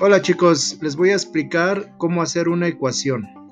Hola chicos, les voy a explicar cómo hacer una ecuación.